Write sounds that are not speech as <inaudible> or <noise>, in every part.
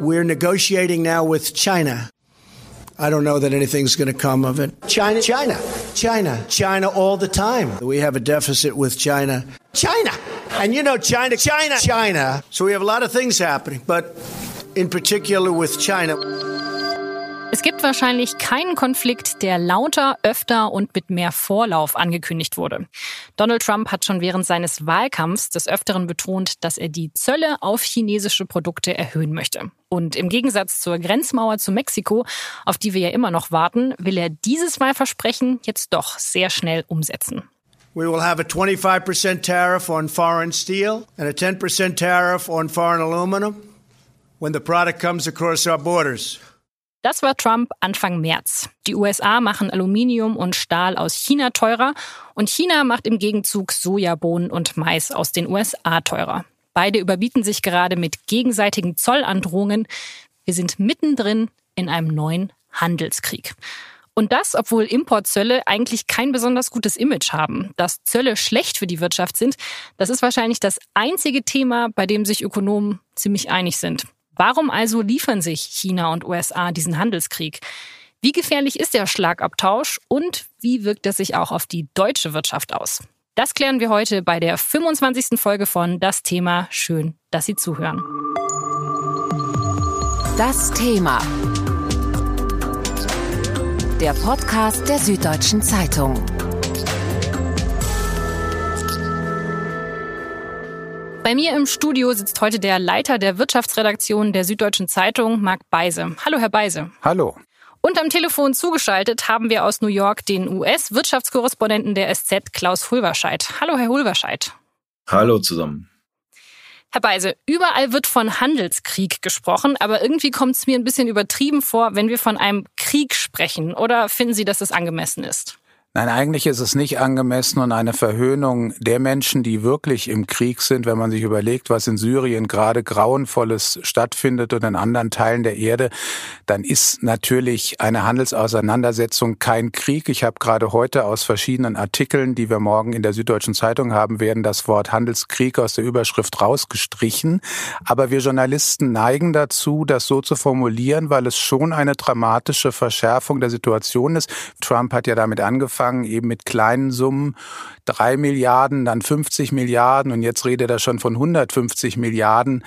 We're negotiating now with China. I don't know that anything's going to come of it. China, China, China, China all the time. We have a deficit with China. China! And you know, China, China, China. So we have a lot of things happening, but in particular with China. Es gibt wahrscheinlich keinen Konflikt, der lauter, öfter und mit mehr Vorlauf angekündigt wurde. Donald Trump hat schon während seines Wahlkampfs des Öfteren betont, dass er die Zölle auf chinesische Produkte erhöhen möchte. Und im Gegensatz zur Grenzmauer zu Mexiko, auf die wir ja immer noch warten, will er dieses Wahlversprechen jetzt doch sehr schnell umsetzen. We will have a 25% tariff on foreign steel and a 10% tariff on foreign aluminum when the product comes across our borders. Das war Trump Anfang März. Die USA machen Aluminium und Stahl aus China teurer und China macht im Gegenzug Sojabohnen und Mais aus den USA teurer. Beide überbieten sich gerade mit gegenseitigen Zollandrohungen. Wir sind mittendrin in einem neuen Handelskrieg. Und das, obwohl Importzölle eigentlich kein besonders gutes Image haben. Dass Zölle schlecht für die Wirtschaft sind, das ist wahrscheinlich das einzige Thema, bei dem sich Ökonomen ziemlich einig sind. Warum also liefern sich China und USA diesen Handelskrieg? Wie gefährlich ist der Schlagabtausch und wie wirkt er sich auch auf die deutsche Wirtschaft aus? Das klären wir heute bei der 25. Folge von Das Thema. Schön, dass Sie zuhören. Das Thema. Der Podcast der Süddeutschen Zeitung. Bei mir im Studio sitzt heute der Leiter der Wirtschaftsredaktion der Süddeutschen Zeitung, Marc Beise. Hallo, Herr Beise. Hallo. Und am Telefon zugeschaltet haben wir aus New York den US-Wirtschaftskorrespondenten der SZ, Klaus Hulverscheid. Hallo, Herr Hulverscheid. Hallo zusammen. Herr Beise, überall wird von Handelskrieg gesprochen, aber irgendwie kommt es mir ein bisschen übertrieben vor, wenn wir von einem Krieg sprechen. Oder finden Sie, dass es angemessen ist? Nein, eigentlich ist es nicht angemessen und eine Verhöhnung der Menschen, die wirklich im Krieg sind, wenn man sich überlegt, was in Syrien gerade grauenvolles stattfindet und in anderen Teilen der Erde, dann ist natürlich eine Handelsauseinandersetzung kein Krieg. Ich habe gerade heute aus verschiedenen Artikeln, die wir morgen in der Süddeutschen Zeitung haben werden, das Wort Handelskrieg aus der Überschrift rausgestrichen. Aber wir Journalisten neigen dazu, das so zu formulieren, weil es schon eine dramatische Verschärfung der Situation ist. Trump hat ja damit angefangen, angefangen, eben mit kleinen Summen, drei Milliarden, dann 50 Milliarden und jetzt redet er schon von 150 Milliarden.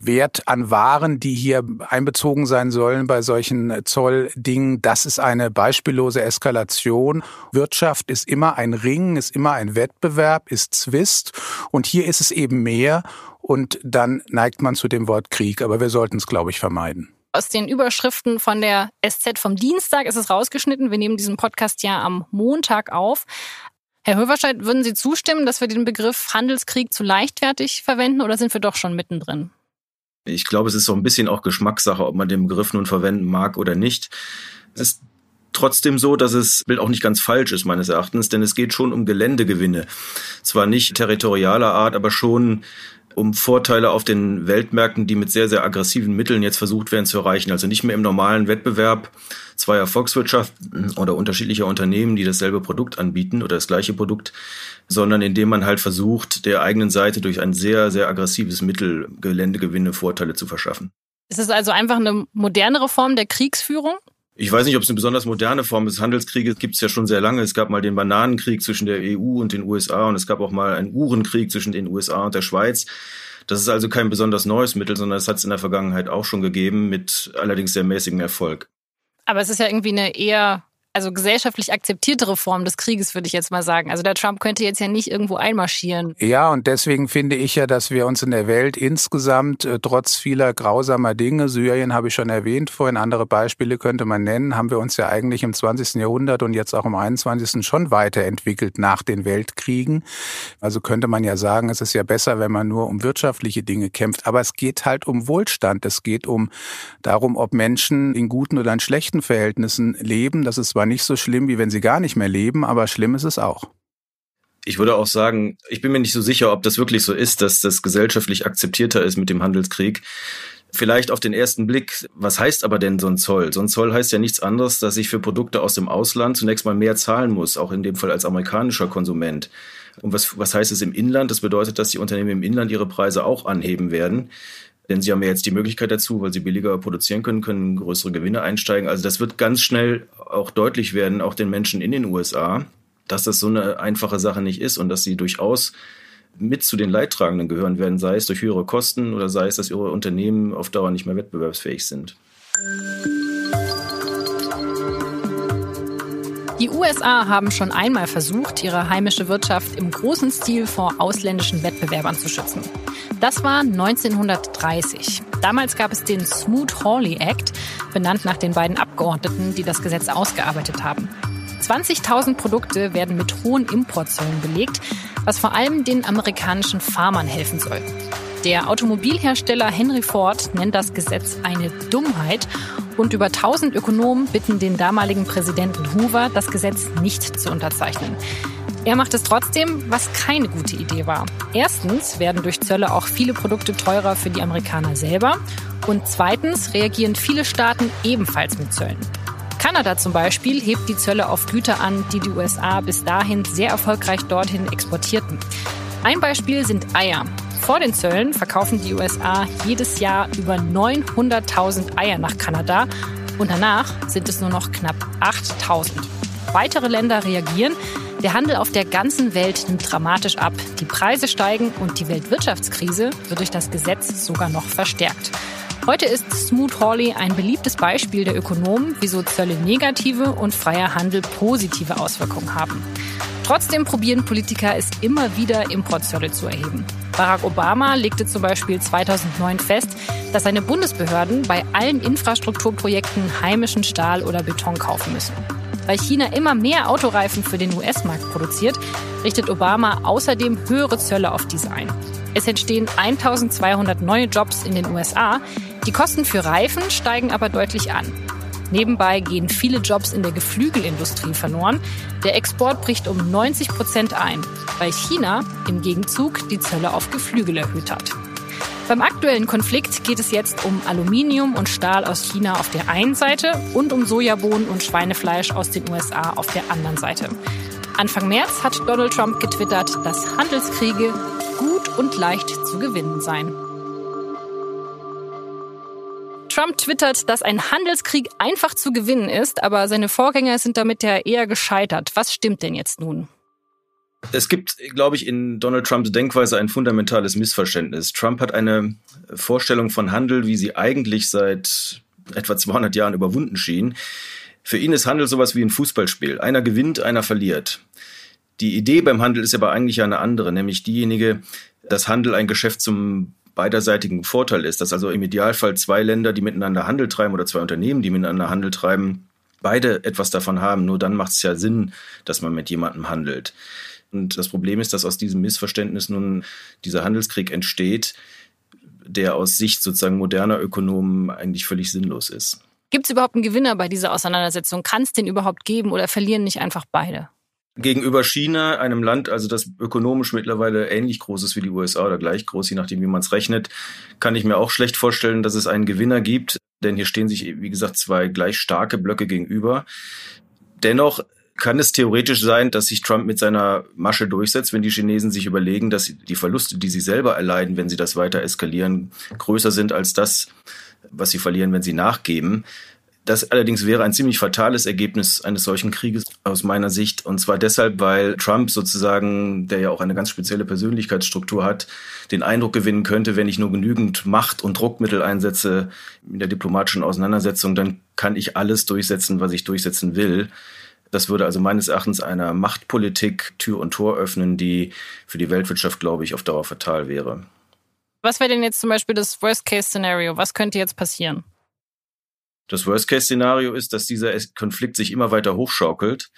Wert an Waren, die hier einbezogen sein sollen bei solchen Zolldingen, das ist eine beispiellose Eskalation. Wirtschaft ist immer ein Ring, ist immer ein Wettbewerb, ist Zwist und hier ist es eben mehr und dann neigt man zu dem Wort Krieg, aber wir sollten es, glaube ich, vermeiden aus den Überschriften von der SZ vom Dienstag ist es rausgeschnitten. Wir nehmen diesen Podcast ja am Montag auf. Herr Höverscheid, würden Sie zustimmen, dass wir den Begriff Handelskrieg zu leichtfertig verwenden oder sind wir doch schon mittendrin? Ich glaube, es ist so ein bisschen auch Geschmackssache, ob man den Begriff nun verwenden mag oder nicht. Es ist trotzdem so, dass es Bild auch nicht ganz falsch ist meines Erachtens, denn es geht schon um Geländegewinne. Zwar nicht territorialer Art, aber schon um Vorteile auf den Weltmärkten, die mit sehr, sehr aggressiven Mitteln jetzt versucht werden zu erreichen. Also nicht mehr im normalen Wettbewerb zweier Volkswirtschaften oder unterschiedlicher Unternehmen, die dasselbe Produkt anbieten oder das gleiche Produkt, sondern indem man halt versucht, der eigenen Seite durch ein sehr, sehr aggressives Mittel Geländegewinne, Vorteile zu verschaffen. Ist es also einfach eine modernere Form der Kriegsführung? Ich weiß nicht, ob es eine besonders moderne Form des Handelskrieges gibt es ja schon sehr lange. Es gab mal den Bananenkrieg zwischen der EU und den USA und es gab auch mal einen Uhrenkrieg zwischen den USA und der Schweiz. Das ist also kein besonders neues Mittel, sondern es hat es in der Vergangenheit auch schon gegeben, mit allerdings sehr mäßigem Erfolg. Aber es ist ja irgendwie eine eher also gesellschaftlich akzeptiertere Form des Krieges, würde ich jetzt mal sagen. Also der Trump könnte jetzt ja nicht irgendwo einmarschieren. Ja, und deswegen finde ich ja, dass wir uns in der Welt insgesamt äh, trotz vieler grausamer Dinge, Syrien habe ich schon erwähnt vorhin, andere Beispiele könnte man nennen, haben wir uns ja eigentlich im 20. Jahrhundert und jetzt auch im 21. schon weiterentwickelt nach den Weltkriegen. Also könnte man ja sagen, es ist ja besser, wenn man nur um wirtschaftliche Dinge kämpft. Aber es geht halt um Wohlstand. Es geht um darum, ob Menschen in guten oder in schlechten Verhältnissen leben. Das ist zwar nicht so schlimm, wie wenn sie gar nicht mehr leben, aber schlimm ist es auch. Ich würde auch sagen, ich bin mir nicht so sicher, ob das wirklich so ist, dass das gesellschaftlich akzeptierter ist mit dem Handelskrieg. Vielleicht auf den ersten Blick, was heißt aber denn so ein Zoll? So ein Zoll heißt ja nichts anderes, dass ich für Produkte aus dem Ausland zunächst mal mehr zahlen muss, auch in dem Fall als amerikanischer Konsument. Und was, was heißt es im Inland? Das bedeutet, dass die Unternehmen im Inland ihre Preise auch anheben werden. Denn sie haben ja jetzt die Möglichkeit dazu, weil sie billiger produzieren können, können größere Gewinne einsteigen. Also das wird ganz schnell auch deutlich werden, auch den Menschen in den USA, dass das so eine einfache Sache nicht ist und dass sie durchaus mit zu den Leidtragenden gehören werden, sei es durch höhere Kosten oder sei es, dass ihre Unternehmen auf Dauer nicht mehr wettbewerbsfähig sind. USA haben schon einmal versucht, ihre heimische Wirtschaft im großen Stil vor ausländischen Wettbewerbern zu schützen. Das war 1930. Damals gab es den Smoot-Hawley Act, benannt nach den beiden Abgeordneten, die das Gesetz ausgearbeitet haben. 20.000 Produkte werden mit hohen Importzöllen belegt, was vor allem den amerikanischen Farmern helfen soll. Der Automobilhersteller Henry Ford nennt das Gesetz eine Dummheit und über 1000 Ökonomen bitten den damaligen Präsidenten Hoover, das Gesetz nicht zu unterzeichnen. Er macht es trotzdem, was keine gute Idee war. Erstens werden durch Zölle auch viele Produkte teurer für die Amerikaner selber. Und zweitens reagieren viele Staaten ebenfalls mit Zöllen. Kanada zum Beispiel hebt die Zölle auf Güter an, die die USA bis dahin sehr erfolgreich dorthin exportierten. Ein Beispiel sind Eier. Vor den Zöllen verkaufen die USA jedes Jahr über 900.000 Eier nach Kanada und danach sind es nur noch knapp 8.000. Weitere Länder reagieren. Der Handel auf der ganzen Welt nimmt dramatisch ab. Die Preise steigen und die Weltwirtschaftskrise wird durch das Gesetz sogar noch verstärkt. Heute ist Smoot Hawley ein beliebtes Beispiel der Ökonomen, wieso Zölle negative und freier Handel positive Auswirkungen haben. Trotzdem probieren Politiker es immer wieder, Importzölle zu erheben. Barack Obama legte zum Beispiel 2009 fest, dass seine Bundesbehörden bei allen Infrastrukturprojekten heimischen Stahl oder Beton kaufen müssen. Weil China immer mehr Autoreifen für den US-Markt produziert, richtet Obama außerdem höhere Zölle auf diese ein. Es entstehen 1200 neue Jobs in den USA. Die Kosten für Reifen steigen aber deutlich an. Nebenbei gehen viele Jobs in der Geflügelindustrie verloren. Der Export bricht um 90 Prozent ein, weil China im Gegenzug die Zölle auf Geflügel erhöht hat. Beim aktuellen Konflikt geht es jetzt um Aluminium und Stahl aus China auf der einen Seite und um Sojabohnen und Schweinefleisch aus den USA auf der anderen Seite. Anfang März hat Donald Trump getwittert, dass Handelskriege gut und leicht zu gewinnen seien. Trump twittert, dass ein Handelskrieg einfach zu gewinnen ist, aber seine Vorgänger sind damit ja eher gescheitert. Was stimmt denn jetzt nun? Es gibt, glaube ich, in Donald Trumps Denkweise ein fundamentales Missverständnis. Trump hat eine Vorstellung von Handel, wie sie eigentlich seit etwa 200 Jahren überwunden schien. Für ihn ist Handel sowas wie ein Fußballspiel. Einer gewinnt, einer verliert. Die Idee beim Handel ist aber eigentlich eine andere, nämlich diejenige, dass Handel ein Geschäft zum beiderseitigen Vorteil ist, dass also im Idealfall zwei Länder, die miteinander Handel treiben oder zwei Unternehmen, die miteinander Handel treiben, beide etwas davon haben. Nur dann macht es ja Sinn, dass man mit jemandem handelt. Und das Problem ist, dass aus diesem Missverständnis nun dieser Handelskrieg entsteht, der aus Sicht sozusagen moderner Ökonomen eigentlich völlig sinnlos ist. Gibt es überhaupt einen Gewinner bei dieser Auseinandersetzung? Kann es den überhaupt geben oder verlieren nicht einfach beide? Gegenüber China, einem Land, also das ökonomisch mittlerweile ähnlich groß ist wie die USA oder gleich groß, je nachdem, wie man es rechnet, kann ich mir auch schlecht vorstellen, dass es einen Gewinner gibt, denn hier stehen sich, wie gesagt, zwei gleich starke Blöcke gegenüber. Dennoch kann es theoretisch sein, dass sich Trump mit seiner Masche durchsetzt, wenn die Chinesen sich überlegen, dass die Verluste, die sie selber erleiden, wenn sie das weiter eskalieren, größer sind als das, was sie verlieren, wenn sie nachgeben. Das allerdings wäre ein ziemlich fatales Ergebnis eines solchen Krieges aus meiner Sicht. Und zwar deshalb, weil Trump sozusagen, der ja auch eine ganz spezielle Persönlichkeitsstruktur hat, den Eindruck gewinnen könnte, wenn ich nur genügend Macht und Druckmittel einsetze in der diplomatischen Auseinandersetzung, dann kann ich alles durchsetzen, was ich durchsetzen will. Das würde also meines Erachtens einer Machtpolitik Tür und Tor öffnen, die für die Weltwirtschaft, glaube ich, auf Dauer fatal wäre. Was wäre denn jetzt zum Beispiel das Worst-Case-Szenario? Was könnte jetzt passieren? Das Worst-Case-Szenario ist, dass dieser Konflikt sich immer weiter hochschaukelt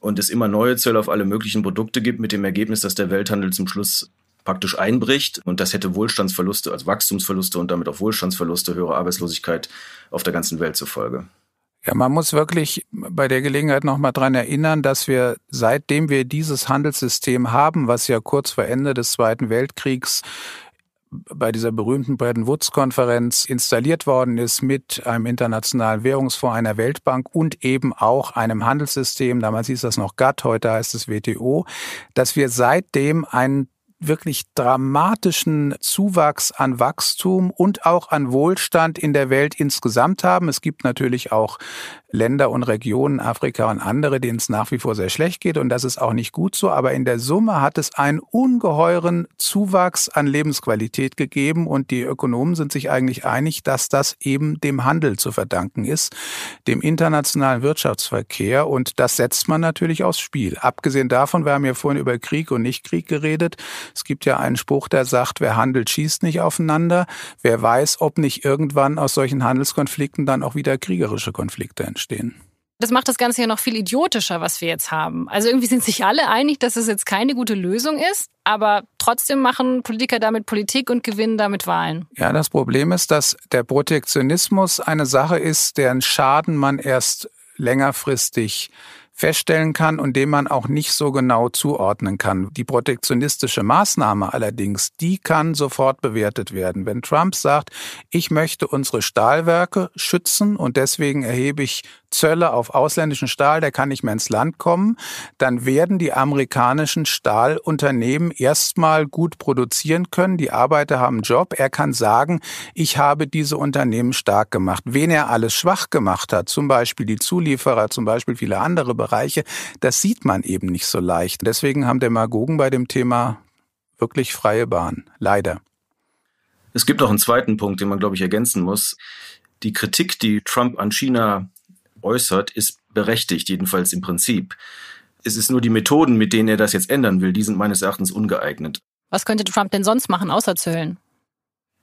und es immer neue Zölle auf alle möglichen Produkte gibt, mit dem Ergebnis, dass der Welthandel zum Schluss praktisch einbricht und das hätte Wohlstandsverluste, also Wachstumsverluste und damit auch Wohlstandsverluste, höhere Arbeitslosigkeit auf der ganzen Welt zur Folge. Ja, man muss wirklich bei der Gelegenheit nochmal dran erinnern, dass wir seitdem wir dieses Handelssystem haben, was ja kurz vor Ende des Zweiten Weltkriegs bei dieser berühmten Bretton Woods-Konferenz installiert worden ist mit einem internationalen Währungsfonds, einer Weltbank und eben auch einem Handelssystem, damals hieß das noch GATT, heute heißt es WTO, dass wir seitdem ein wirklich dramatischen Zuwachs an Wachstum und auch an Wohlstand in der Welt insgesamt haben. Es gibt natürlich auch Länder und Regionen, Afrika und andere, denen es nach wie vor sehr schlecht geht und das ist auch nicht gut so. Aber in der Summe hat es einen ungeheuren Zuwachs an Lebensqualität gegeben und die Ökonomen sind sich eigentlich einig, dass das eben dem Handel zu verdanken ist, dem internationalen Wirtschaftsverkehr und das setzt man natürlich aufs Spiel. Abgesehen davon, wir haben ja vorhin über Krieg und Nicht-Krieg geredet. Es gibt ja einen Spruch, der sagt, wer handelt, schießt nicht aufeinander. Wer weiß, ob nicht irgendwann aus solchen Handelskonflikten dann auch wieder kriegerische Konflikte entstehen. Das macht das Ganze ja noch viel idiotischer, was wir jetzt haben. Also irgendwie sind sich alle einig, dass es jetzt keine gute Lösung ist, aber trotzdem machen Politiker damit Politik und gewinnen damit Wahlen. Ja, das Problem ist, dass der Protektionismus eine Sache ist, deren Schaden man erst längerfristig feststellen kann und dem man auch nicht so genau zuordnen kann. Die protektionistische Maßnahme allerdings, die kann sofort bewertet werden. Wenn Trump sagt, ich möchte unsere Stahlwerke schützen und deswegen erhebe ich Zölle auf ausländischen Stahl, der kann nicht mehr ins Land kommen, dann werden die amerikanischen Stahlunternehmen erstmal gut produzieren können. Die Arbeiter haben einen Job. Er kann sagen, ich habe diese Unternehmen stark gemacht. Wen er alles schwach gemacht hat, zum Beispiel die Zulieferer, zum Beispiel viele andere Bereiche, das sieht man eben nicht so leicht. Deswegen haben Demagogen bei dem Thema wirklich freie Bahn. Leider. Es gibt noch einen zweiten Punkt, den man, glaube ich, ergänzen muss. Die Kritik, die Trump an China äußert, ist berechtigt, jedenfalls im Prinzip. Es ist nur die Methoden, mit denen er das jetzt ändern will, die sind meines Erachtens ungeeignet. Was könnte Trump denn sonst machen, außer zölln?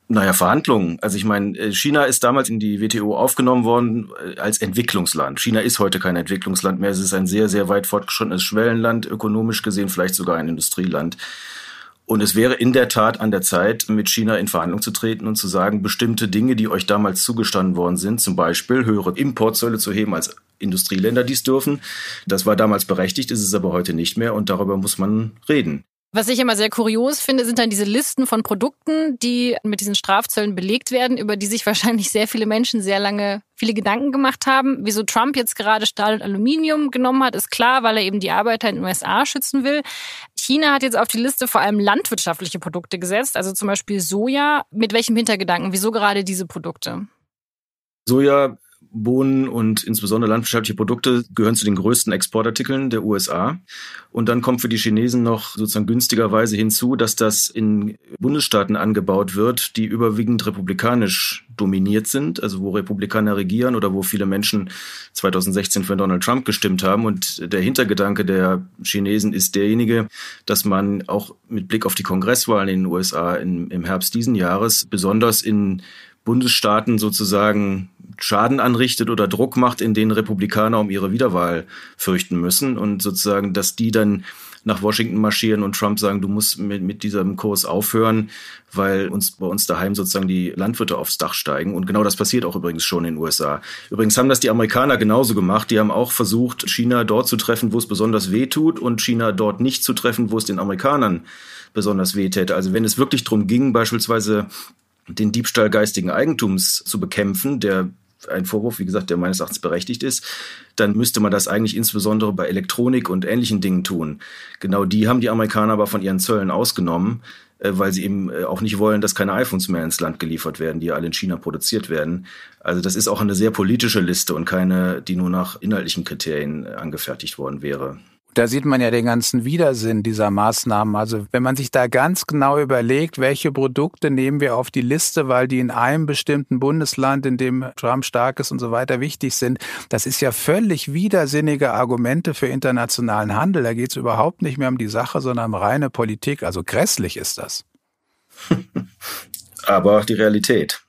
Naja, Verhandlungen. Also ich meine, äh, China ist damals in die WTO aufgenommen worden äh, als Entwicklungsland. China ist heute kein Entwicklungsland mehr. Es ist ein sehr, sehr weit fortgeschrittenes Schwellenland, ökonomisch gesehen vielleicht sogar ein Industrieland. Und es wäre in der Tat an der Zeit, mit China in Verhandlung zu treten und zu sagen, bestimmte Dinge, die euch damals zugestanden worden sind, zum Beispiel höhere Importzölle zu heben als Industrieländer dies dürfen. Das war damals berechtigt, ist es aber heute nicht mehr und darüber muss man reden. Was ich immer sehr kurios finde, sind dann diese Listen von Produkten, die mit diesen Strafzöllen belegt werden, über die sich <laughs> wahrscheinlich sehr viele Menschen sehr lange viele Gedanken gemacht haben. Wieso Trump jetzt gerade Stahl und Aluminium genommen hat, ist klar, weil er eben die Arbeiter in den USA schützen will. China hat jetzt auf die Liste vor allem landwirtschaftliche Produkte gesetzt, also zum Beispiel Soja. Mit welchem Hintergedanken? Wieso gerade diese Produkte? Soja Bohnen und insbesondere landwirtschaftliche Produkte gehören zu den größten Exportartikeln der USA. Und dann kommt für die Chinesen noch sozusagen günstigerweise hinzu, dass das in Bundesstaaten angebaut wird, die überwiegend republikanisch dominiert sind, also wo Republikaner regieren oder wo viele Menschen 2016 für Donald Trump gestimmt haben. Und der Hintergedanke der Chinesen ist derjenige, dass man auch mit Blick auf die Kongresswahlen in den USA im Herbst diesen Jahres besonders in Bundesstaaten sozusagen Schaden anrichtet oder Druck macht, in denen Republikaner um ihre Wiederwahl fürchten müssen und sozusagen, dass die dann nach Washington marschieren und Trump sagen, du musst mit, mit diesem Kurs aufhören, weil uns bei uns daheim sozusagen die Landwirte aufs Dach steigen. Und genau das passiert auch übrigens schon in den USA. Übrigens haben das die Amerikaner genauso gemacht. Die haben auch versucht, China dort zu treffen, wo es besonders weh tut und China dort nicht zu treffen, wo es den Amerikanern besonders weh täte. Also wenn es wirklich darum ging, beispielsweise den Diebstahl geistigen Eigentums zu bekämpfen, der ein Vorwurf, wie gesagt, der meines Erachtens berechtigt ist, dann müsste man das eigentlich insbesondere bei Elektronik und ähnlichen Dingen tun. Genau die haben die Amerikaner aber von ihren Zöllen ausgenommen, äh, weil sie eben äh, auch nicht wollen, dass keine iPhones mehr ins Land geliefert werden, die ja alle in China produziert werden. Also das ist auch eine sehr politische Liste und keine, die nur nach inhaltlichen Kriterien äh, angefertigt worden wäre. Da sieht man ja den ganzen Widersinn dieser Maßnahmen. Also wenn man sich da ganz genau überlegt, welche Produkte nehmen wir auf die Liste, weil die in einem bestimmten Bundesland, in dem Trump stark ist und so weiter, wichtig sind, das ist ja völlig widersinnige Argumente für internationalen Handel. Da geht es überhaupt nicht mehr um die Sache, sondern um reine Politik. Also grässlich ist das. <laughs> Aber die Realität.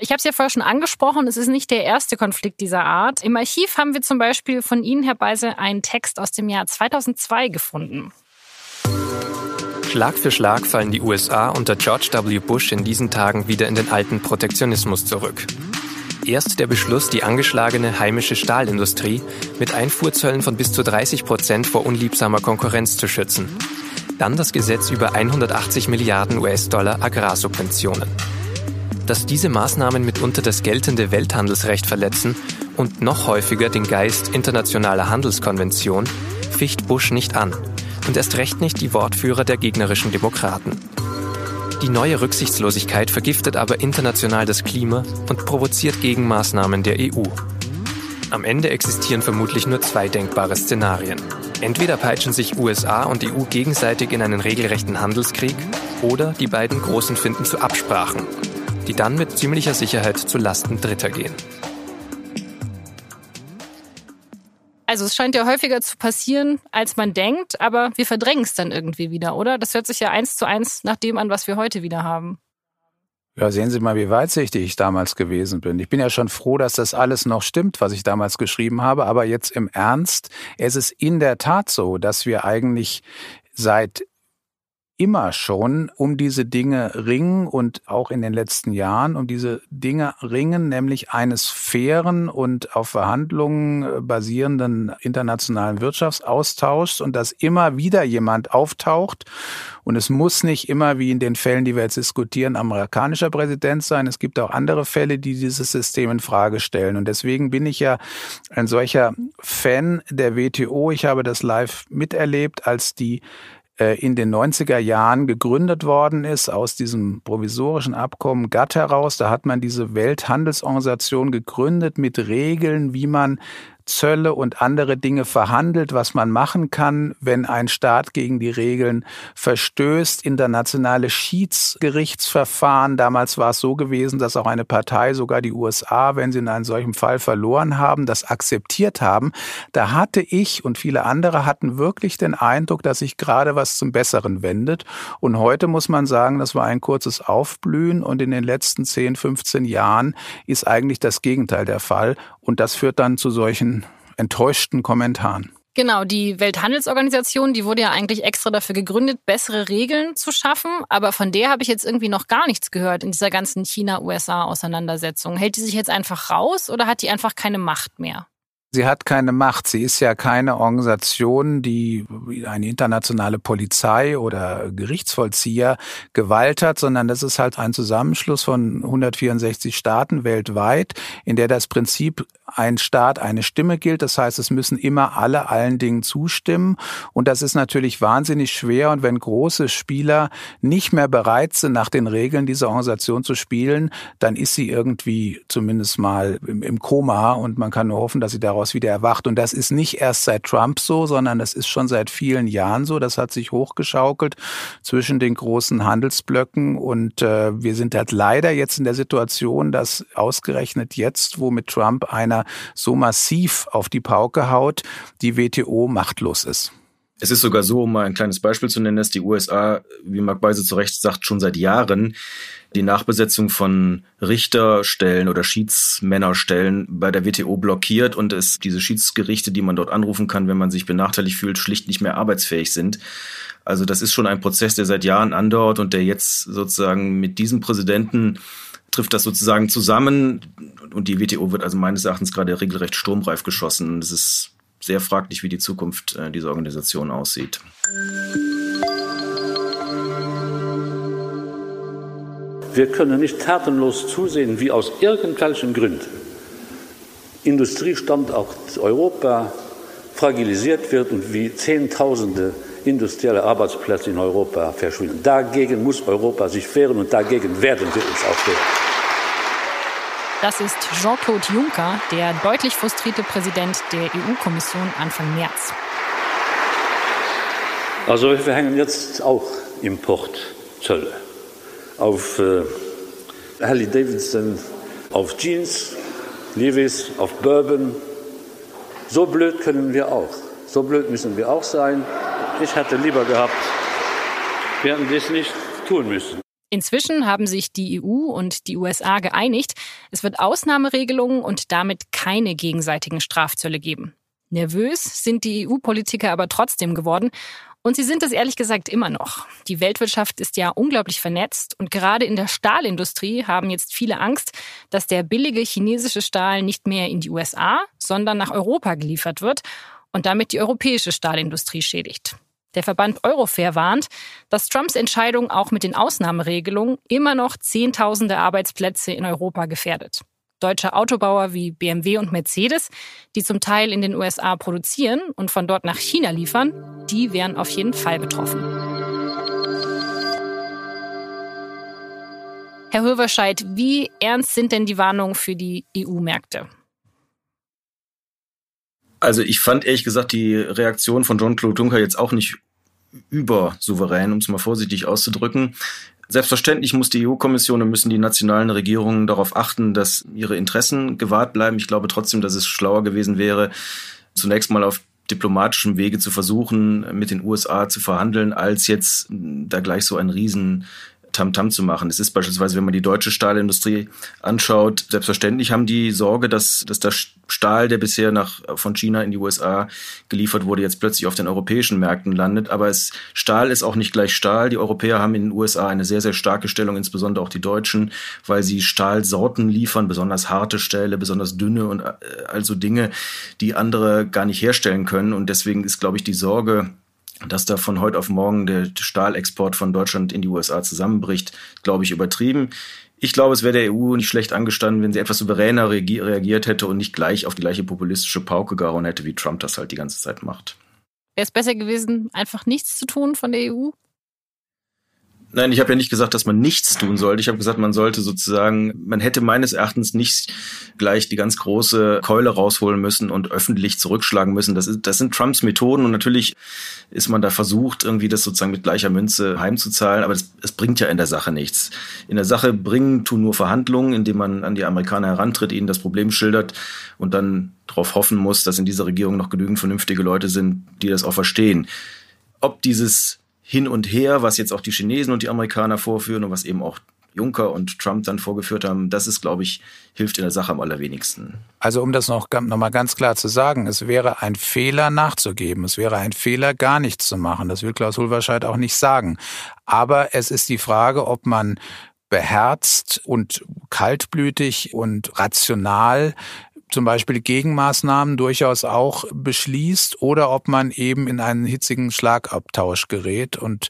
Ich habe es ja vorher schon angesprochen, es ist nicht der erste Konflikt dieser Art. Im Archiv haben wir zum Beispiel von Ihnen, Herr Beise, einen Text aus dem Jahr 2002 gefunden. Schlag für Schlag fallen die USA unter George W. Bush in diesen Tagen wieder in den alten Protektionismus zurück. Erst der Beschluss, die angeschlagene heimische Stahlindustrie mit Einfuhrzöllen von bis zu 30 Prozent vor unliebsamer Konkurrenz zu schützen. Dann das Gesetz über 180 Milliarden US-Dollar Agrarsubventionen dass diese Maßnahmen mitunter das geltende Welthandelsrecht verletzen und noch häufiger den Geist internationaler Handelskonvention, ficht Bush nicht an. und erst recht nicht die Wortführer der gegnerischen Demokraten. Die neue Rücksichtslosigkeit vergiftet aber international das Klima und provoziert Gegenmaßnahmen der EU. Am Ende existieren vermutlich nur zwei denkbare Szenarien. Entweder peitschen sich USA und EU gegenseitig in einen regelrechten Handelskrieg, oder die beiden Großen finden zu Absprachen, die dann mit ziemlicher Sicherheit zu Lasten Dritter gehen. Also es scheint ja häufiger zu passieren, als man denkt, aber wir verdrängen es dann irgendwie wieder, oder? Das hört sich ja eins zu eins nach dem an, was wir heute wieder haben. Ja, sehen Sie mal, wie weitsichtig ich damals gewesen bin. Ich bin ja schon froh, dass das alles noch stimmt, was ich damals geschrieben habe. Aber jetzt im Ernst, es ist in der Tat so, dass wir eigentlich seit immer schon um diese Dinge ringen und auch in den letzten Jahren um diese Dinge ringen, nämlich eines fairen und auf Verhandlungen äh, basierenden internationalen Wirtschaftsaustauschs und dass immer wieder jemand auftaucht und es muss nicht immer, wie in den Fällen, die wir jetzt diskutieren, amerikanischer Präsident sein. Es gibt auch andere Fälle, die dieses System in Frage stellen. Und deswegen bin ich ja ein solcher Fan der WTO. Ich habe das live miterlebt, als die in den 90er Jahren gegründet worden ist aus diesem provisorischen Abkommen GATT heraus. Da hat man diese Welthandelsorganisation gegründet mit Regeln, wie man Zölle und andere Dinge verhandelt, was man machen kann, wenn ein Staat gegen die Regeln verstößt. Internationale Schiedsgerichtsverfahren. Damals war es so gewesen, dass auch eine Partei, sogar die USA, wenn sie in einem solchen Fall verloren haben, das akzeptiert haben. Da hatte ich und viele andere hatten wirklich den Eindruck, dass sich gerade was zum Besseren wendet. Und heute muss man sagen, das war ein kurzes Aufblühen und in den letzten 10, 15 Jahren ist eigentlich das Gegenteil der Fall. Und das führt dann zu solchen enttäuschten Kommentaren. Genau, die Welthandelsorganisation, die wurde ja eigentlich extra dafür gegründet, bessere Regeln zu schaffen. Aber von der habe ich jetzt irgendwie noch gar nichts gehört in dieser ganzen China-USA-Auseinandersetzung. Hält die sich jetzt einfach raus oder hat die einfach keine Macht mehr? Sie hat keine Macht. Sie ist ja keine Organisation, die eine internationale Polizei oder Gerichtsvollzieher Gewalt hat, sondern das ist halt ein Zusammenschluss von 164 Staaten weltweit, in der das Prinzip ein Staat eine Stimme gilt. Das heißt, es müssen immer alle allen Dingen zustimmen. Und das ist natürlich wahnsinnig schwer. Und wenn große Spieler nicht mehr bereit sind, nach den Regeln dieser Organisation zu spielen, dann ist sie irgendwie zumindest mal im, Koma. Und man kann nur hoffen, dass sie daraus wieder erwacht. Und das ist nicht erst seit Trump so, sondern das ist schon seit vielen Jahren so. Das hat sich hochgeschaukelt zwischen den großen Handelsblöcken. Und äh, wir sind halt leider jetzt in der Situation, dass ausgerechnet jetzt, wo mit Trump einer so massiv auf die Pauke haut, die WTO machtlos ist. Es ist sogar so, um mal ein kleines Beispiel zu nennen, dass die USA, wie Mark Beise zu Recht sagt, schon seit Jahren die Nachbesetzung von Richterstellen oder Schiedsmännerstellen bei der WTO blockiert und es diese Schiedsgerichte, die man dort anrufen kann, wenn man sich benachteiligt fühlt, schlicht nicht mehr arbeitsfähig sind. Also das ist schon ein Prozess, der seit Jahren andauert und der jetzt sozusagen mit diesem Präsidenten trifft das sozusagen zusammen und die WTO wird also meines Erachtens gerade regelrecht sturmreif geschossen. Es ist sehr fraglich, wie die Zukunft äh, dieser Organisation aussieht. Wir können nicht tatenlos zusehen, wie aus irgendwelchen Gründen Industriestandort Europa fragilisiert wird und wie Zehntausende industrielle Arbeitsplätze in Europa verschwinden. Dagegen muss Europa sich wehren und dagegen werden wir uns auch wehren. Das ist Jean-Claude Juncker, der deutlich frustrierte Präsident der EU-Kommission Anfang März. Also wir hängen jetzt auch Importzölle auf äh, Harley Davidson, auf Jeans, Levis, auf Bourbon. So blöd können wir auch. So blöd müssen wir auch sein. Ich hätte lieber gehabt, wir hätten das nicht tun müssen. Inzwischen haben sich die EU und die USA geeinigt, es wird Ausnahmeregelungen und damit keine gegenseitigen Strafzölle geben. Nervös sind die EU-Politiker aber trotzdem geworden und sie sind es ehrlich gesagt immer noch. Die Weltwirtschaft ist ja unglaublich vernetzt und gerade in der Stahlindustrie haben jetzt viele Angst, dass der billige chinesische Stahl nicht mehr in die USA, sondern nach Europa geliefert wird und damit die europäische Stahlindustrie schädigt. Der Verband Eurofair warnt, dass Trumps Entscheidung auch mit den Ausnahmeregelungen immer noch Zehntausende Arbeitsplätze in Europa gefährdet. Deutsche Autobauer wie BMW und Mercedes, die zum Teil in den USA produzieren und von dort nach China liefern, die wären auf jeden Fall betroffen. Herr Höverscheid, wie ernst sind denn die Warnungen für die EU-Märkte? Also ich fand ehrlich gesagt die Reaktion von John-Claude Juncker jetzt auch nicht übersouverän, um es mal vorsichtig auszudrücken. Selbstverständlich muss die EU-Kommission und müssen die nationalen Regierungen darauf achten, dass ihre Interessen gewahrt bleiben. Ich glaube trotzdem, dass es schlauer gewesen wäre, zunächst mal auf diplomatischem Wege zu versuchen, mit den USA zu verhandeln, als jetzt da gleich so ein riesen Tamtam -Tam zu machen. Es ist beispielsweise, wenn man die deutsche Stahlindustrie anschaut, selbstverständlich haben die Sorge, dass, dass der Stahl, der bisher nach, von China in die USA geliefert wurde, jetzt plötzlich auf den europäischen Märkten landet. Aber es, Stahl ist auch nicht gleich Stahl. Die Europäer haben in den USA eine sehr, sehr starke Stellung, insbesondere auch die Deutschen, weil sie Stahlsorten liefern, besonders harte Stähle, besonders dünne und äh, also Dinge, die andere gar nicht herstellen können. Und deswegen ist, glaube ich, die Sorge, dass da von heute auf morgen der Stahlexport von Deutschland in die USA zusammenbricht, glaube ich, übertrieben. Ich glaube, es wäre der EU nicht schlecht angestanden, wenn sie etwas souveräner reagiert hätte und nicht gleich auf die gleiche populistische Pauke gehauen hätte, wie Trump das halt die ganze Zeit macht. Wäre es besser gewesen, einfach nichts zu tun von der EU? Nein, ich habe ja nicht gesagt, dass man nichts tun sollte. Ich habe gesagt, man sollte sozusagen, man hätte meines Erachtens nicht gleich die ganz große Keule rausholen müssen und öffentlich zurückschlagen müssen. Das, ist, das sind Trumps Methoden und natürlich ist man da versucht, irgendwie das sozusagen mit gleicher Münze heimzuzahlen, aber es bringt ja in der Sache nichts. In der Sache bringen tun nur Verhandlungen, indem man an die Amerikaner herantritt, ihnen das Problem schildert und dann darauf hoffen muss, dass in dieser Regierung noch genügend vernünftige Leute sind, die das auch verstehen. Ob dieses hin und her, was jetzt auch die Chinesen und die Amerikaner vorführen und was eben auch Juncker und Trump dann vorgeführt haben, das ist, glaube ich, hilft in der Sache am allerwenigsten. Also um das noch, noch mal ganz klar zu sagen, es wäre ein Fehler nachzugeben. Es wäre ein Fehler, gar nichts zu machen. Das will Klaus Hulverscheid auch nicht sagen. Aber es ist die Frage, ob man beherzt und kaltblütig und rational zum Beispiel Gegenmaßnahmen durchaus auch beschließt oder ob man eben in einen hitzigen Schlagabtausch gerät. Und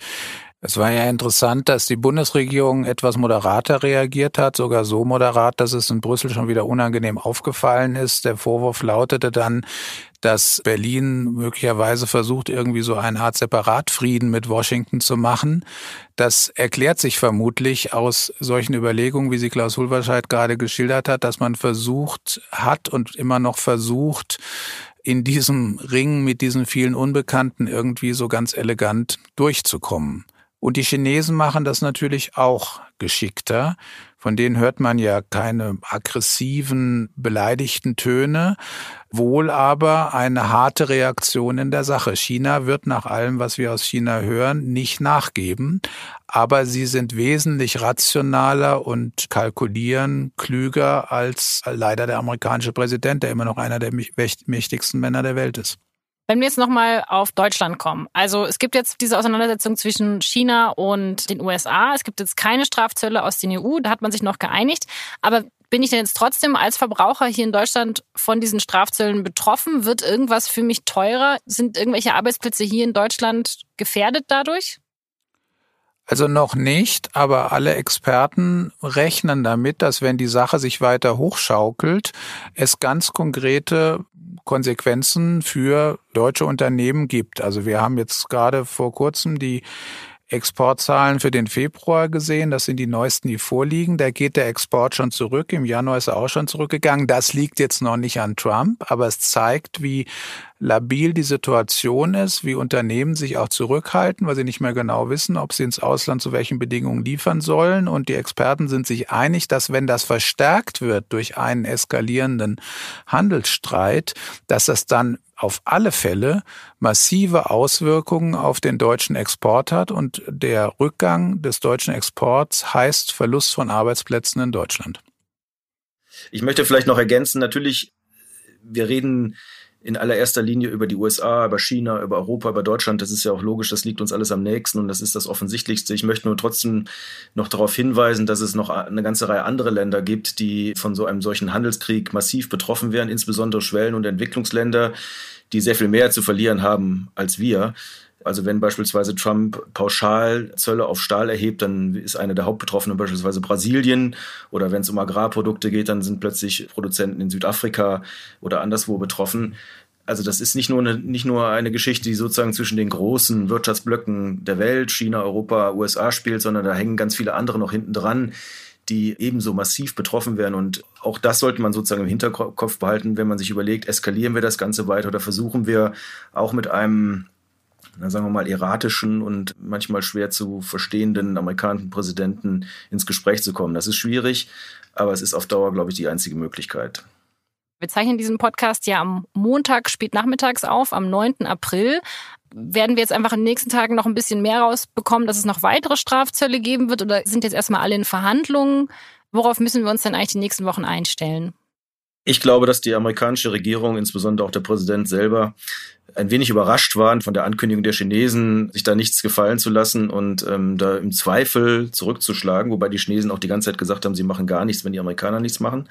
es war ja interessant, dass die Bundesregierung etwas moderater reagiert hat, sogar so moderat, dass es in Brüssel schon wieder unangenehm aufgefallen ist. Der Vorwurf lautete dann, dass Berlin möglicherweise versucht, irgendwie so eine Art Separatfrieden mit Washington zu machen. Das erklärt sich vermutlich aus solchen Überlegungen, wie sie Klaus Hulverscheid gerade geschildert hat, dass man versucht hat und immer noch versucht, in diesem Ring mit diesen vielen Unbekannten irgendwie so ganz elegant durchzukommen. Und die Chinesen machen das natürlich auch geschickter. Von denen hört man ja keine aggressiven, beleidigten Töne, wohl aber eine harte Reaktion in der Sache. China wird nach allem, was wir aus China hören, nicht nachgeben, aber sie sind wesentlich rationaler und kalkulieren klüger als leider der amerikanische Präsident, der immer noch einer der mächtigsten Männer der Welt ist. Wenn wir jetzt nochmal auf Deutschland kommen. Also es gibt jetzt diese Auseinandersetzung zwischen China und den USA. Es gibt jetzt keine Strafzölle aus den EU, da hat man sich noch geeinigt. Aber bin ich denn jetzt trotzdem als Verbraucher hier in Deutschland von diesen Strafzöllen betroffen? Wird irgendwas für mich teurer? Sind irgendwelche Arbeitsplätze hier in Deutschland gefährdet dadurch? Also noch nicht, aber alle Experten rechnen damit, dass wenn die Sache sich weiter hochschaukelt, es ganz konkrete Konsequenzen für deutsche Unternehmen gibt. Also wir haben jetzt gerade vor kurzem die Exportzahlen für den Februar gesehen. Das sind die neuesten, die vorliegen. Da geht der Export schon zurück. Im Januar ist er auch schon zurückgegangen. Das liegt jetzt noch nicht an Trump, aber es zeigt, wie labil die Situation ist, wie Unternehmen sich auch zurückhalten, weil sie nicht mehr genau wissen, ob sie ins Ausland zu welchen Bedingungen liefern sollen. Und die Experten sind sich einig, dass wenn das verstärkt wird durch einen eskalierenden Handelsstreit, dass das dann auf alle Fälle massive Auswirkungen auf den deutschen Export hat und der Rückgang des deutschen Exports heißt Verlust von Arbeitsplätzen in Deutschland. Ich möchte vielleicht noch ergänzen, natürlich, wir reden in allererster Linie über die USA, über China, über Europa, über Deutschland. Das ist ja auch logisch, das liegt uns alles am nächsten und das ist das Offensichtlichste. Ich möchte nur trotzdem noch darauf hinweisen, dass es noch eine ganze Reihe anderer Länder gibt, die von so einem solchen Handelskrieg massiv betroffen wären, insbesondere Schwellen- und Entwicklungsländer, die sehr viel mehr zu verlieren haben als wir Also wenn beispielsweise Trump pauschal Zölle auf Stahl erhebt, dann ist eine der Hauptbetroffenen beispielsweise Brasilien. Oder wenn es um Agrarprodukte geht, dann sind plötzlich Produzenten in Südafrika oder anderswo betroffen. Also das ist nicht nur eine, nicht nur eine Geschichte, die sozusagen zwischen den großen Wirtschaftsblöcken der Welt, China, Europa, USA spielt, sondern da hängen ganz viele andere noch hinten dran, die ebenso massiv betroffen werden. Und auch das sollte man sozusagen im Hinterkopf behalten, wenn man sich überlegt, eskalieren wir das Ganze weiter oder versuchen wir auch mit einem na, sagen wir mal, erratischen und manchmal schwer zu verstehenden amerikanischen Präsidenten ins Gespräch zu kommen. Das ist schwierig, aber es ist auf Dauer, glaube ich, die einzige Möglichkeit. Wir zeichnen diesen Podcast ja am Montag spät nachmittags auf, am 9. April. Werden wir jetzt einfach in den nächsten Tagen noch ein bisschen mehr rausbekommen, dass es noch weitere Strafzölle geben wird oder sind jetzt erstmal alle in Verhandlungen? Worauf müssen wir uns dann eigentlich die nächsten Wochen einstellen? Ich glaube, dass die amerikanische Regierung, insbesondere auch der Präsident selber, ein wenig überrascht waren von der Ankündigung der Chinesen, sich da nichts gefallen zu lassen und ähm, da im Zweifel zurückzuschlagen, wobei die Chinesen auch die ganze Zeit gesagt haben, sie machen gar nichts, wenn die Amerikaner nichts machen.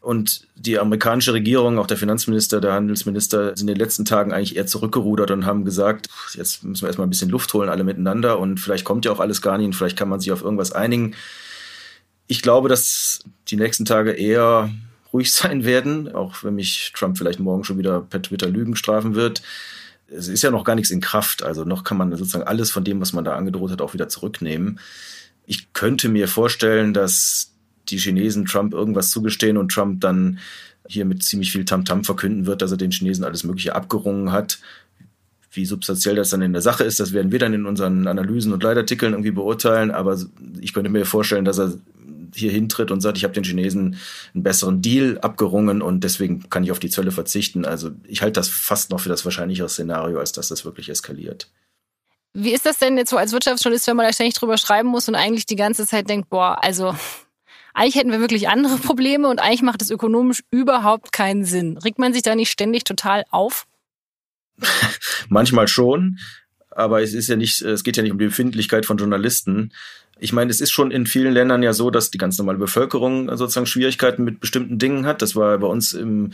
Und die amerikanische Regierung, auch der Finanzminister, der Handelsminister, sind in den letzten Tagen eigentlich eher zurückgerudert und haben gesagt, jetzt müssen wir erstmal ein bisschen Luft holen, alle miteinander. Und vielleicht kommt ja auch alles gar nicht und vielleicht kann man sich auf irgendwas einigen. Ich glaube, dass die nächsten Tage eher ruhig sein werden, auch wenn mich Trump vielleicht morgen schon wieder per Twitter Lügen strafen wird. Es ist ja noch gar nichts in Kraft, also noch kann man sozusagen alles von dem, was man da angedroht hat, auch wieder zurücknehmen. Ich könnte mir vorstellen, dass die Chinesen Trump irgendwas zugestehen und Trump dann hier mit ziemlich viel Tamtam -Tam verkünden wird, dass er den Chinesen alles Mögliche abgerungen hat. Wie substanziell das dann in der Sache ist, das werden wir dann in unseren Analysen und Leitartikeln irgendwie beurteilen. Aber ich könnte mir vorstellen, dass er hier hintritt und sagt, ich habe den Chinesen einen besseren Deal abgerungen und deswegen kann ich auf die Zölle verzichten. Also ich halte das fast noch für das wahrscheinlichere Szenario, als dass das wirklich eskaliert. Wie ist das denn jetzt so als Wirtschaftsjournalist, wenn man da ständig drüber schreiben muss und eigentlich die ganze Zeit denkt, boah, also eigentlich hätten wir wirklich andere Probleme und eigentlich macht es ökonomisch überhaupt keinen Sinn. Regt man sich da nicht ständig total auf? <laughs> Manchmal schon, aber es ist ja nicht, es geht ja nicht um die Befindlichkeit von Journalisten, ich meine, es ist schon in vielen Ländern ja so, dass die ganz normale Bevölkerung sozusagen Schwierigkeiten mit bestimmten Dingen hat. Das war bei uns im,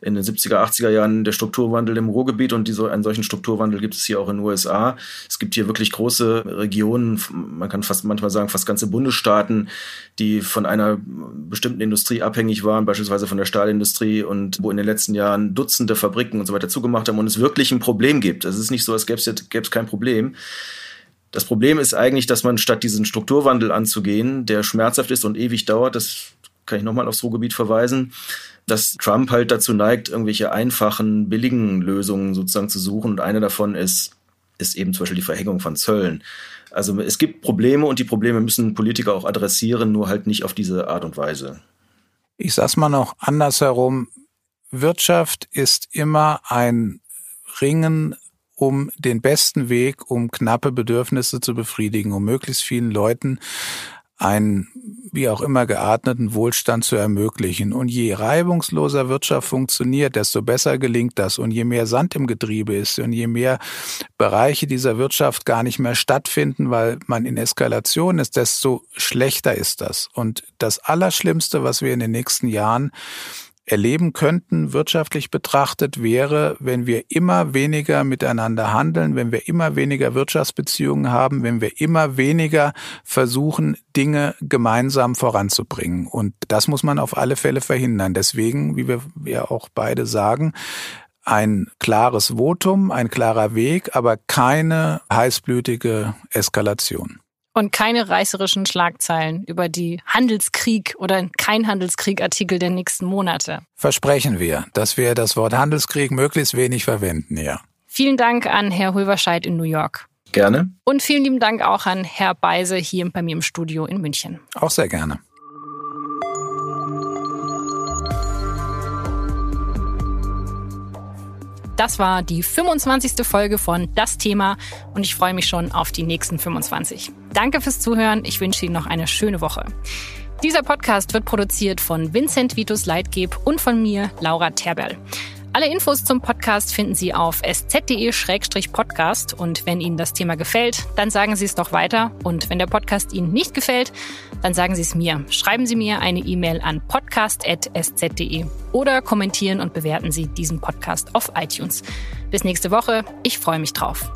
in den 70er, 80er Jahren der Strukturwandel im Ruhrgebiet und diese, einen solchen Strukturwandel gibt es hier auch in den USA. Es gibt hier wirklich große Regionen, man kann fast manchmal sagen, fast ganze Bundesstaaten, die von einer bestimmten Industrie abhängig waren, beispielsweise von der Stahlindustrie und wo in den letzten Jahren Dutzende Fabriken und so weiter zugemacht haben und es wirklich ein Problem gibt. Es ist nicht so, als gäbe es kein Problem. Das Problem ist eigentlich, dass man statt diesen Strukturwandel anzugehen, der schmerzhaft ist und ewig dauert, das kann ich nochmal aufs Ruhrgebiet verweisen, dass Trump halt dazu neigt, irgendwelche einfachen, billigen Lösungen sozusagen zu suchen. Und eine davon ist, ist eben zum Beispiel die Verhängung von Zöllen. Also es gibt Probleme und die Probleme müssen Politiker auch adressieren, nur halt nicht auf diese Art und Weise. Ich sag's mal noch andersherum. Wirtschaft ist immer ein Ringen um den besten Weg, um knappe Bedürfnisse zu befriedigen, um möglichst vielen Leuten einen wie auch immer geatmeten Wohlstand zu ermöglichen. Und je reibungsloser Wirtschaft funktioniert, desto besser gelingt das. Und je mehr Sand im Getriebe ist und je mehr Bereiche dieser Wirtschaft gar nicht mehr stattfinden, weil man in Eskalation ist, desto schlechter ist das. Und das Allerschlimmste, was wir in den nächsten Jahren erleben könnten, wirtschaftlich betrachtet, wäre, wenn wir immer weniger miteinander handeln, wenn wir immer weniger Wirtschaftsbeziehungen haben, wenn wir immer weniger versuchen, Dinge gemeinsam voranzubringen. Und das muss man auf alle Fälle verhindern. Deswegen, wie wir ja auch beide sagen, ein klares Votum, ein klarer Weg, aber keine heißblütige Eskalation. Und keine reißerischen Schlagzeilen über die Handelskrieg oder kein Handelskrieg-Artikel der nächsten Monate. Versprechen wir, dass wir das Wort Handelskrieg möglichst wenig verwenden, ja. Vielen Dank an Herr Hulverscheid in New York. Gerne. Und vielen lieben Dank auch an Herr Beise hier bei mir im Studio in München. Auch sehr gerne. Das war die 25. Folge von Das Thema und ich freue mich schon auf die nächsten 25. Danke fürs Zuhören. Ich wünsche Ihnen noch eine schöne Woche. Dieser Podcast wird produziert von Vincent Vitus Leitgeb und von mir, Laura Terberl. Alle Infos zum Podcast finden Sie auf sz.de-podcast und wenn Ihnen das Thema gefällt, dann sagen Sie es doch weiter und wenn der Podcast Ihnen nicht gefällt, dann sagen Sie es mir. Schreiben Sie mir eine E-Mail an podcast.sz.de oder kommentieren und bewerten Sie diesen Podcast auf iTunes. Bis nächste Woche. Ich freue mich drauf.